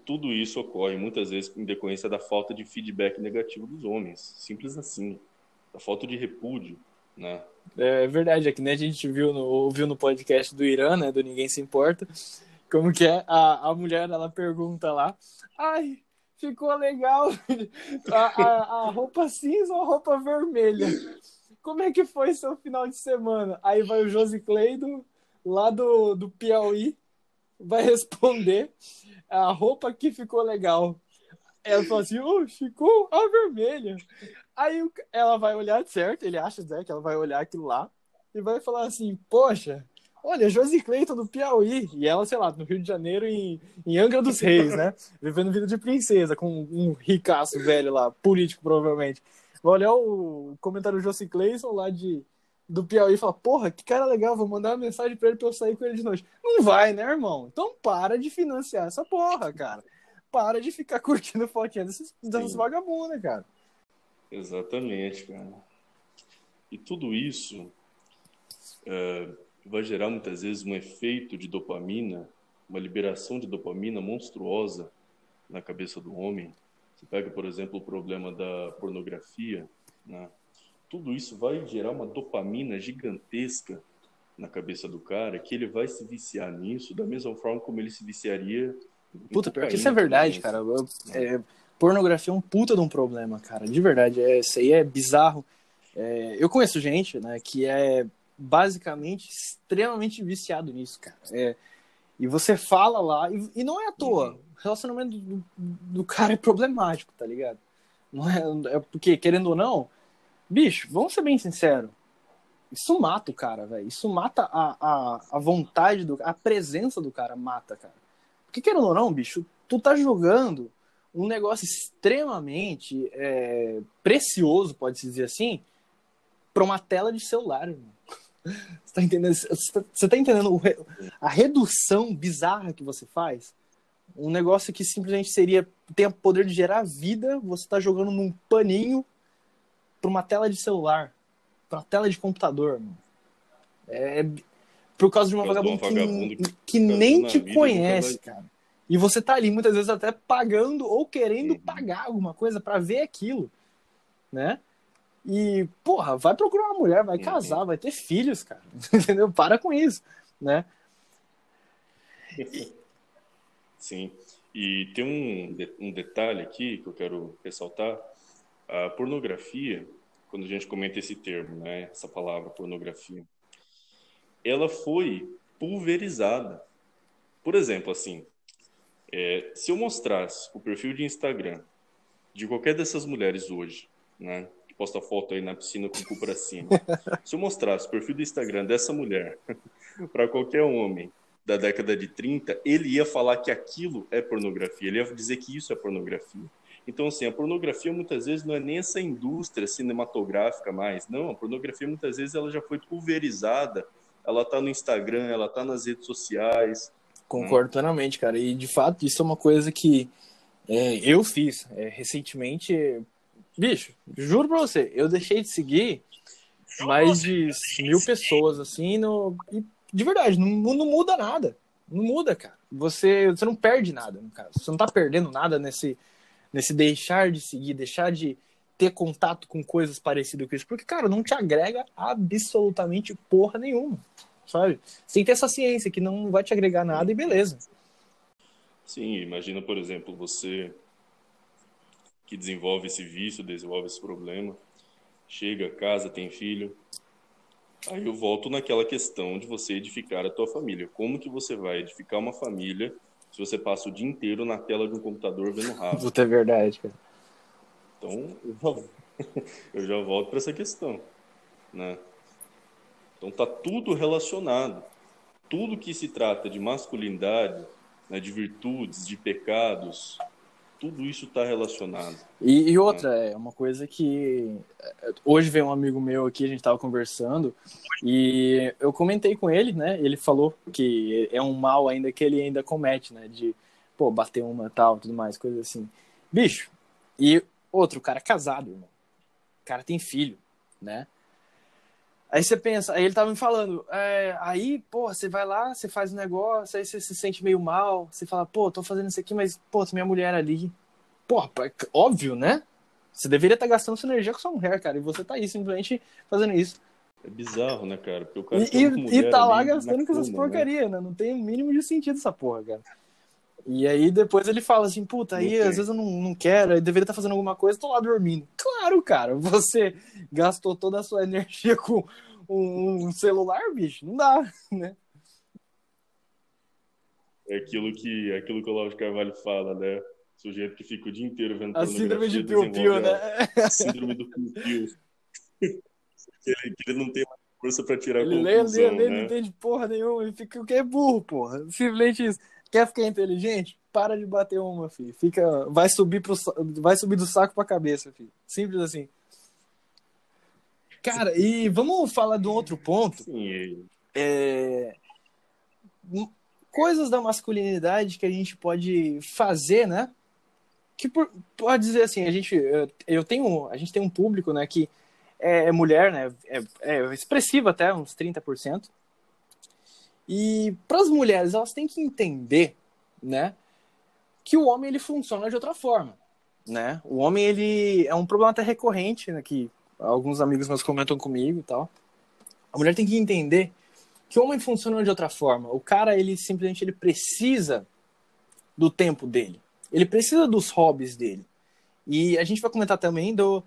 tudo isso ocorre muitas vezes em decorrência da falta de feedback negativo dos homens. Simples assim. Da falta de repúdio, né? É verdade, é que nem a gente viu no, ouviu no podcast do Irã, né? Do Ninguém Se Importa. Como que é? A, a mulher, ela pergunta lá. Ai, ficou legal a, a, a roupa cinza ou a roupa vermelha? Como é que foi seu final de semana? Aí vai o Josi Cleido, lá do, do Piauí, vai responder a roupa que ficou legal. Ela fala assim, oh, ficou a vermelha. Aí ela vai olhar, certo? Ele acha né, que ela vai olhar aquilo lá e vai falar assim, poxa, olha, Josi Cleiton do Piauí. E ela, sei lá, no Rio de Janeiro, em, em Angra dos Reis, né? Vivendo vida de princesa, com um ricaço velho lá, político provavelmente. Vai olhar o comentário do Josi Cleiton lá de do Piauí e fala, porra, que cara legal, vou mandar uma mensagem pra ele pra eu sair com ele de noite. Não vai, né, irmão? Então para de financiar essa porra, cara. Para de ficar curtindo fotinha dessas, dessas vagabundas, cara. Exatamente, cara. E tudo isso é, vai gerar muitas vezes um efeito de dopamina, uma liberação de dopamina monstruosa na cabeça do homem. Você pega, por exemplo, o problema da pornografia, né? tudo isso vai gerar uma dopamina gigantesca na cabeça do cara que ele vai se viciar nisso da mesma forma como ele se viciaria. Puta, pior que isso é verdade, cara. Eu, é, pornografia é um puta de um problema, cara. De verdade. É, isso aí é bizarro. É, eu conheço gente, né, que é basicamente extremamente viciado nisso, cara. É, e você fala lá, e, e não é à toa. Uhum. O relacionamento do, do, cara é problemático, tá ligado? Não é, é porque, querendo ou não, Bicho, vamos ser bem sinceros. Isso mata o cara, velho. Isso mata a, a, a vontade do a presença do cara mata, cara. Porque querendo ou não, bicho, tu tá jogando um negócio extremamente é, precioso, pode-se dizer assim, pra uma tela de celular, irmão. Você tá entendendo? Você tá, você tá entendendo a redução bizarra que você faz? Um negócio que simplesmente seria tem o poder de gerar vida, você tá jogando num paninho para uma tela de celular, para uma tela de computador. Mano. É por causa de uma vagabunda que, que, que nem te conhece, cara. E você tá ali muitas vezes até pagando ou querendo uhum. pagar alguma coisa para ver aquilo, né? E, porra, vai procurar uma mulher, vai uhum. casar, vai ter filhos, cara. Entendeu? Para com isso, né? Sim. E tem um, um detalhe aqui que eu quero ressaltar a pornografia, quando a gente comenta esse termo, né, essa palavra pornografia, ela foi pulverizada. Por exemplo, assim, é, se eu mostrasse o perfil de Instagram de qualquer dessas mulheres hoje, né, posta foto aí na piscina com o cu para cima, se eu mostrasse o perfil do Instagram dessa mulher para qualquer homem da década de 30, ele ia falar que aquilo é pornografia, ele ia dizer que isso é pornografia. Então, assim, a pornografia muitas vezes não é nem essa indústria cinematográfica mais, não. A pornografia muitas vezes ela já foi pulverizada, ela está no Instagram, ela está nas redes sociais. Concordo plenamente, cara. E de fato, isso é uma coisa que é, eu fiz é, recentemente. Bicho, juro pra você, eu deixei de seguir mais de mil pessoas, assim, no... e de verdade, não, não muda nada. Não muda, cara. Você, você não perde nada, no caso. Você não tá perdendo nada nesse, nesse deixar de seguir, deixar de ter contato com coisas parecidas com isso, porque, cara, não te agrega absolutamente porra nenhuma, sabe? Você tem que ter essa ciência que não vai te agregar nada e beleza. Sim, imagina, por exemplo, você que desenvolve esse vício, desenvolve esse problema, chega, casa, tem filho, aí eu volto naquela questão de você edificar a tua família. Como que você vai edificar uma família se você passa o dia inteiro na tela de um computador vendo rabo. Puta, é verdade, cara. Então, eu já, eu já volto para essa questão, né? Então, tá tudo relacionado. Tudo que se trata de masculinidade, né, de virtudes, de pecados, tudo isso está relacionado. E, e outra, né? é uma coisa que. Hoje veio um amigo meu aqui, a gente estava conversando, e eu comentei com ele, né? Ele falou que é um mal ainda que ele ainda comete, né? De, pô, bater uma tal, tudo mais, coisa assim. Bicho, e outro, o cara é casado, irmão. O cara tem filho, né? Aí você pensa, aí ele tava me falando, é, aí, pô, você vai lá, você faz um negócio, aí você se sente meio mal, você fala, pô, tô fazendo isso aqui, mas, pô, minha mulher ali. Pô, óbvio, né? Você deveria estar tá gastando sua energia com sua mulher, cara, e você tá aí simplesmente fazendo isso. É bizarro, né, cara? Porque o cara e, e tá lá gastando com essas porcarias, né? né? Não tem o mínimo de sentido essa porra, cara. E aí depois ele fala assim, puta, aí às vezes eu não, não quero, eu deveria estar fazendo alguma coisa, tô lá dormindo. Claro, cara, você gastou toda a sua energia com um, celular, bicho, não dá, né? É aquilo que, aquilo que o de Carvalho fala, né? O sujeito que fica o dia inteiro vendo A síndrome de piu-piu, né? A síndrome do piu-piu. ele, que ele não tem mais força pra tirar ele a conclusão, lê, lê, lê, né? não entende porra nenhuma, ele fica o que é burro, porra. Simplesmente isso. Quer ficar inteligente? Para de bater uma, filho. Fica, vai subir pro, vai subir do saco pra cabeça, filho. Simples assim. Cara, e vamos falar de um outro ponto. Sim. É... Coisas da masculinidade que a gente pode fazer, né? Que por, pode dizer assim, a gente, eu tenho, a gente tem um público, né, que é, é mulher, né, é, é expressivo até, uns 30%. E para as mulheres, elas têm que entender, né, que o homem ele funciona de outra forma, né? O homem ele é um problema até recorrente, né, que alguns amigos meus comentam comigo e tal. A mulher tem que entender que o homem funciona de outra forma. O cara ele simplesmente ele precisa do tempo dele. Ele precisa dos hobbies dele. E a gente vai comentar também do,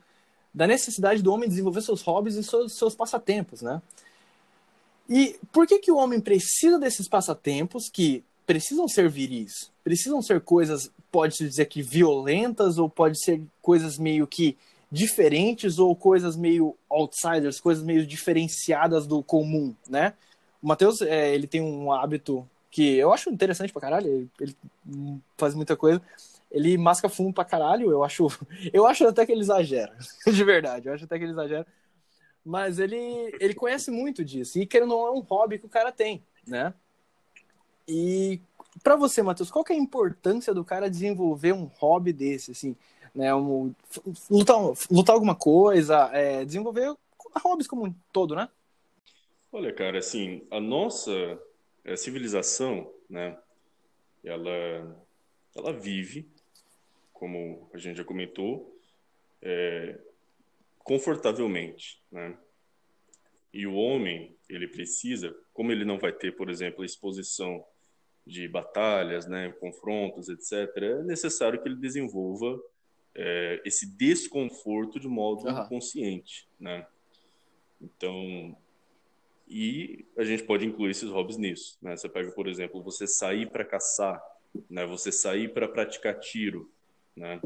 da necessidade do homem desenvolver seus hobbies e seus, seus passatempos, né? E por que, que o homem precisa desses passatempos que precisam ser viris? Precisam ser coisas, pode-se dizer que violentas, ou pode ser coisas meio que diferentes, ou coisas meio outsiders, coisas meio diferenciadas do comum, né? O Matheus, é, ele tem um hábito que eu acho interessante pra caralho, ele, ele faz muita coisa. Ele masca fumo pra caralho, eu acho, eu acho até que ele exagera, de verdade, eu acho até que ele exagera mas ele, ele conhece muito disso. E querendo não é um hobby que o cara tem, né? E para você, Matheus, qual que é a importância do cara desenvolver um hobby desse, assim, né? Um, lutar, lutar alguma coisa, é, desenvolver hobbies como um todo, né? Olha, cara, assim, a nossa a civilização, né? Ela, ela vive, como a gente já comentou, é, confortavelmente, né? E o homem, ele precisa, como ele não vai ter, por exemplo, exposição de batalhas, né, confrontos, etc., é necessário que ele desenvolva é, esse desconforto de modo uhum. consciente, né? Então, e a gente pode incluir esses hobbies nisso, né? Você pega, por exemplo, você sair para caçar, né? Você sair para praticar tiro, né?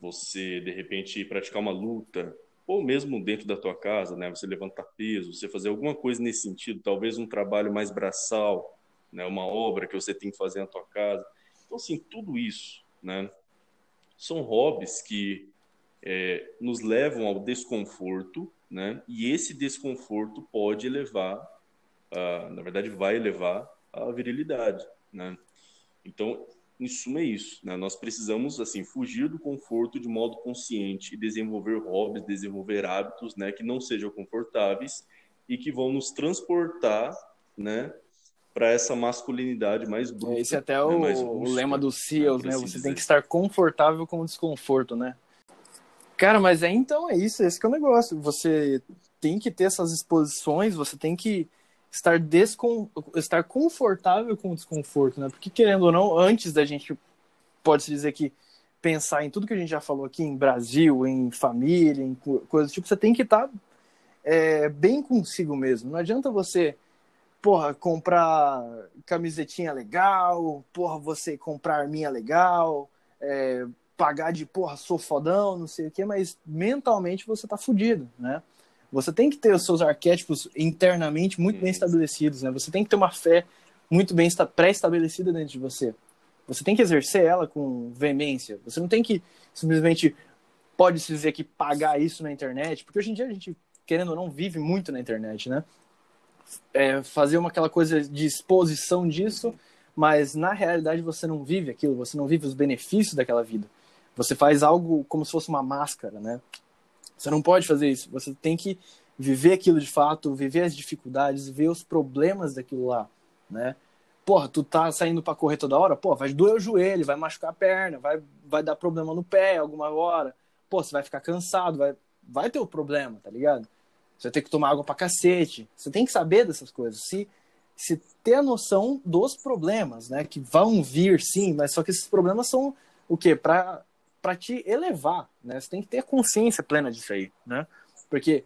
Você de repente praticar uma luta, ou mesmo dentro da tua casa, né, você levantar peso, você fazer alguma coisa nesse sentido, talvez um trabalho mais braçal, né, uma obra que você tem que fazer na tua casa. Então, assim, tudo isso, né, são hobbies que é, nos levam ao desconforto, né, e esse desconforto pode levar, a, na verdade, vai levar à virilidade, né. Então, em suma é isso, né? Nós precisamos assim fugir do conforto de modo consciente e desenvolver hobbies, desenvolver hábitos, né, que não sejam confortáveis e que vão nos transportar, né, para essa masculinidade mais bruta. Esse é até né, o, o lema dos SEALs, né? né? Você dizer. tem que estar confortável com o desconforto, né? Cara, mas é então é isso, esse é o negócio. Você tem que ter essas exposições, você tem que estar, descon... estar confortável com o desconforto, né? Porque, querendo ou não, antes da gente, pode-se dizer que pensar em tudo que a gente já falou aqui, em Brasil, em família, em coisas tipo, você tem que estar é, bem consigo mesmo. Não adianta você, porra, comprar camisetinha legal, porra, você comprar arminha legal, é, pagar de, porra, sou fodão, não sei o que, mas mentalmente você tá fudido, né? Você tem que ter os seus arquétipos internamente muito bem estabelecidos, né? Você tem que ter uma fé muito bem pré-estabelecida dentro de você. Você tem que exercer ela com veemência. Você não tem que simplesmente, pode-se dizer que pagar isso na internet, porque hoje em dia a gente, querendo ou não, vive muito na internet, né? É, fazer uma, aquela coisa de exposição disso, mas na realidade você não vive aquilo, você não vive os benefícios daquela vida. Você faz algo como se fosse uma máscara, né? Você não pode fazer isso. Você tem que viver aquilo de fato, viver as dificuldades, ver os problemas daquilo lá, né? Porra, tu tá saindo para correr toda hora, pô, vai doer o joelho, vai machucar a perna, vai, vai dar problema no pé alguma hora, pô, você vai ficar cansado, vai, vai ter o problema, tá ligado? Você ter que tomar água pra cacete. Você tem que saber dessas coisas. Se, se ter a noção dos problemas, né? Que vão vir, sim, mas só que esses problemas são o quê? Pra, pra te elevar, né? Você tem que ter consciência plena disso aí, né? Porque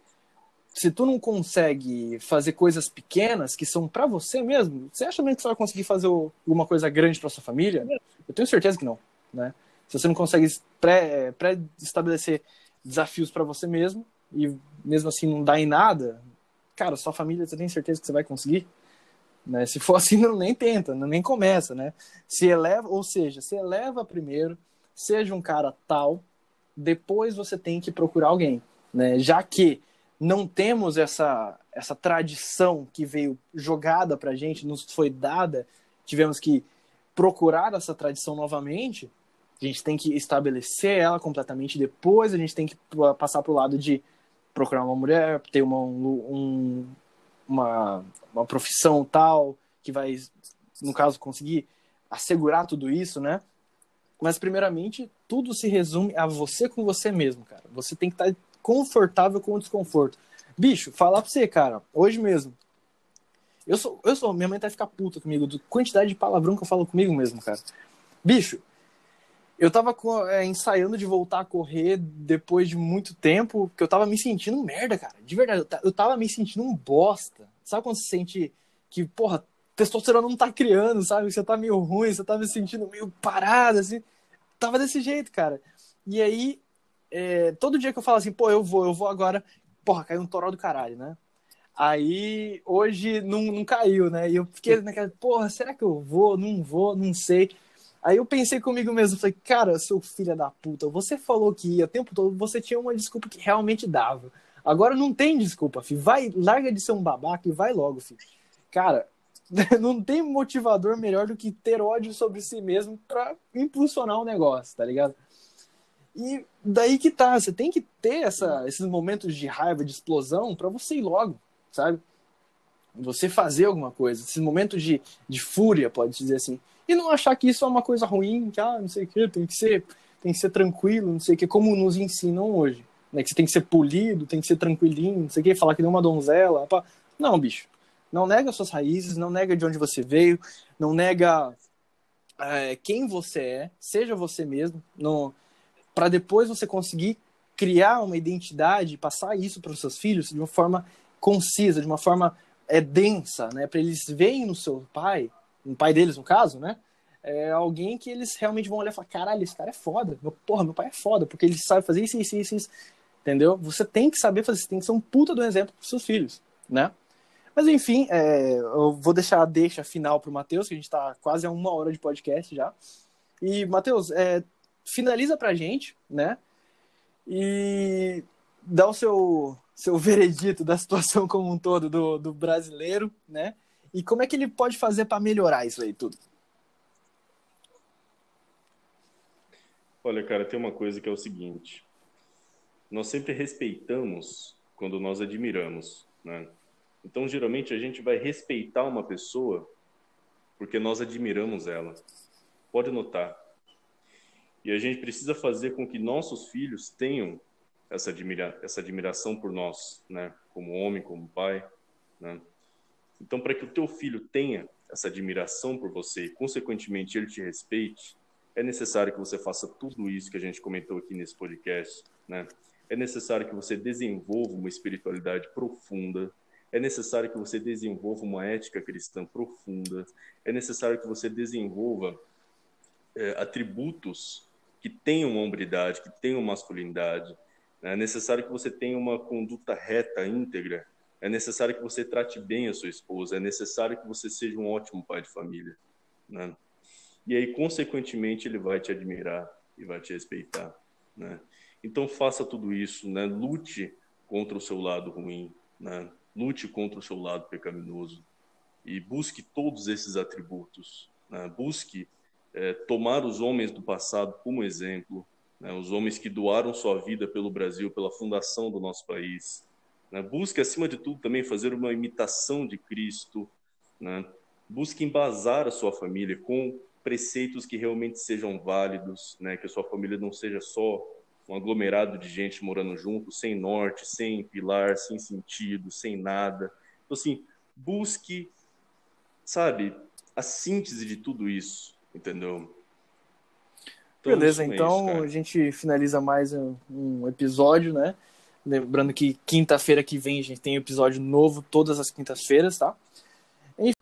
se tu não consegue fazer coisas pequenas que são para você mesmo, você acha mesmo que você vai conseguir fazer alguma coisa grande para sua família? Eu tenho certeza que não, né? Se você não consegue pré-estabelecer pré desafios para você mesmo e mesmo assim não dá em nada, cara, sua família você tem certeza que você vai conseguir? Né? Se for assim, não, nem tenta, não, nem começa, né? Se eleva, ou seja, se eleva primeiro, seja um cara tal, depois você tem que procurar alguém, né? Já que não temos essa essa tradição que veio jogada pra gente, nos foi dada, tivemos que procurar essa tradição novamente, a gente tem que estabelecer ela completamente, depois a gente tem que passar pro lado de procurar uma mulher, ter uma, um, uma, uma profissão tal, que vai, no caso, conseguir assegurar tudo isso, né? Mas, primeiramente, tudo se resume a você com você mesmo, cara. Você tem que estar confortável com o desconforto. Bicho, falar pra você, cara, hoje mesmo. Eu sou, eu sou, minha mãe tá ficar puta comigo, da quantidade de palavrão que eu falo comigo mesmo, cara. Bicho, eu tava é, ensaiando de voltar a correr depois de muito tempo, que eu tava me sentindo merda, cara. De verdade, eu tava me sentindo um bosta. Sabe quando você sente que, porra, testosterona não tá criando, sabe? Você tá meio ruim, você tá me sentindo meio parado, assim. Tava desse jeito, cara. E aí, é, todo dia que eu falo assim, pô, eu vou, eu vou agora, porra, caiu um toró do caralho, né? Aí, hoje não, não caiu, né? E eu fiquei naquela, porra, será que eu vou? Não vou, não sei. Aí eu pensei comigo mesmo, falei, cara, seu filho da puta, você falou que ia o tempo todo, você tinha uma desculpa que realmente dava. Agora não tem desculpa, filho. Vai, larga de ser um babaca e vai logo, filho. Cara, não tem motivador melhor do que ter ódio sobre si mesmo para impulsionar o um negócio, tá ligado? E daí que tá, você tem que ter essa, esses momentos de raiva, de explosão, para você ir logo, sabe? Você fazer alguma coisa, esses momentos de, de fúria, pode dizer assim e não achar que isso é uma coisa ruim, que ah, não sei o que, tem que ser, tem que ser tranquilo, não sei o que, como nos ensinam hoje. Né? Que você tem que ser polido, tem que ser tranquilinho, não sei o que, falar que nem uma donzela. Pá. Não, bicho. Não nega suas raízes, não nega de onde você veio, não nega é, quem você é, seja você mesmo, para depois você conseguir criar uma identidade, passar isso para os seus filhos de uma forma concisa, de uma forma é densa, né? Para eles verem no seu pai um pai deles, no caso, né? É alguém que eles realmente vão olhar e falar: caralho, esse cara é foda. Meu, porra, meu pai é foda, porque ele sabe fazer isso, isso, isso, isso. Entendeu? Você tem que saber fazer, você tem que ser um puta do exemplo para seus filhos, né? Mas enfim, é, eu vou deixar a deixa final pro Matheus, que a gente tá quase a uma hora de podcast já. E, Matheus, é, finaliza pra gente, né? E dá o seu, seu veredito da situação como um todo do, do brasileiro, né? E como é que ele pode fazer para melhorar isso aí tudo? Olha, cara, tem uma coisa que é o seguinte: nós sempre respeitamos quando nós admiramos, né? Então, geralmente a gente vai respeitar uma pessoa porque nós admiramos ela. Pode notar. E a gente precisa fazer com que nossos filhos tenham essa, admira essa admiração por nós, né? Como homem, como pai, né? Então, para que o teu filho tenha essa admiração por você e, consequentemente, ele te respeite, é necessário que você faça tudo isso que a gente comentou aqui nesse podcast, né? É necessário que você desenvolva uma espiritualidade profunda, é necessário que você desenvolva uma ética cristã profunda, é necessário que você desenvolva é, atributos que tenham hombridade, que tenham masculinidade, é necessário que você tenha uma conduta reta, íntegra, é necessário que você trate bem a sua esposa, é necessário que você seja um ótimo pai de família, né? E aí, consequentemente, ele vai te admirar e vai te respeitar, né? Então, faça tudo isso, né? Lute contra o seu lado ruim, né? Lute contra o seu lado pecaminoso e busque todos esses atributos, né? Busque é, tomar os homens do passado como exemplo, né? os homens que doaram sua vida pelo Brasil, pela fundação do nosso país, Né? Busque, acima de tudo, também fazer uma imitação de Cristo. Né? Busque embasar a sua família com preceitos que realmente sejam válidos, né? que a sua família não seja só um aglomerado de gente morando junto, sem norte, sem pilar, sem sentido, sem nada. Então, assim, busque, sabe, a síntese de tudo isso, entendeu? Então, Beleza, então é isso, a gente finaliza mais um, um episódio, né? Lembrando que quinta-feira que vem a gente tem episódio novo todas as quintas-feiras, tá?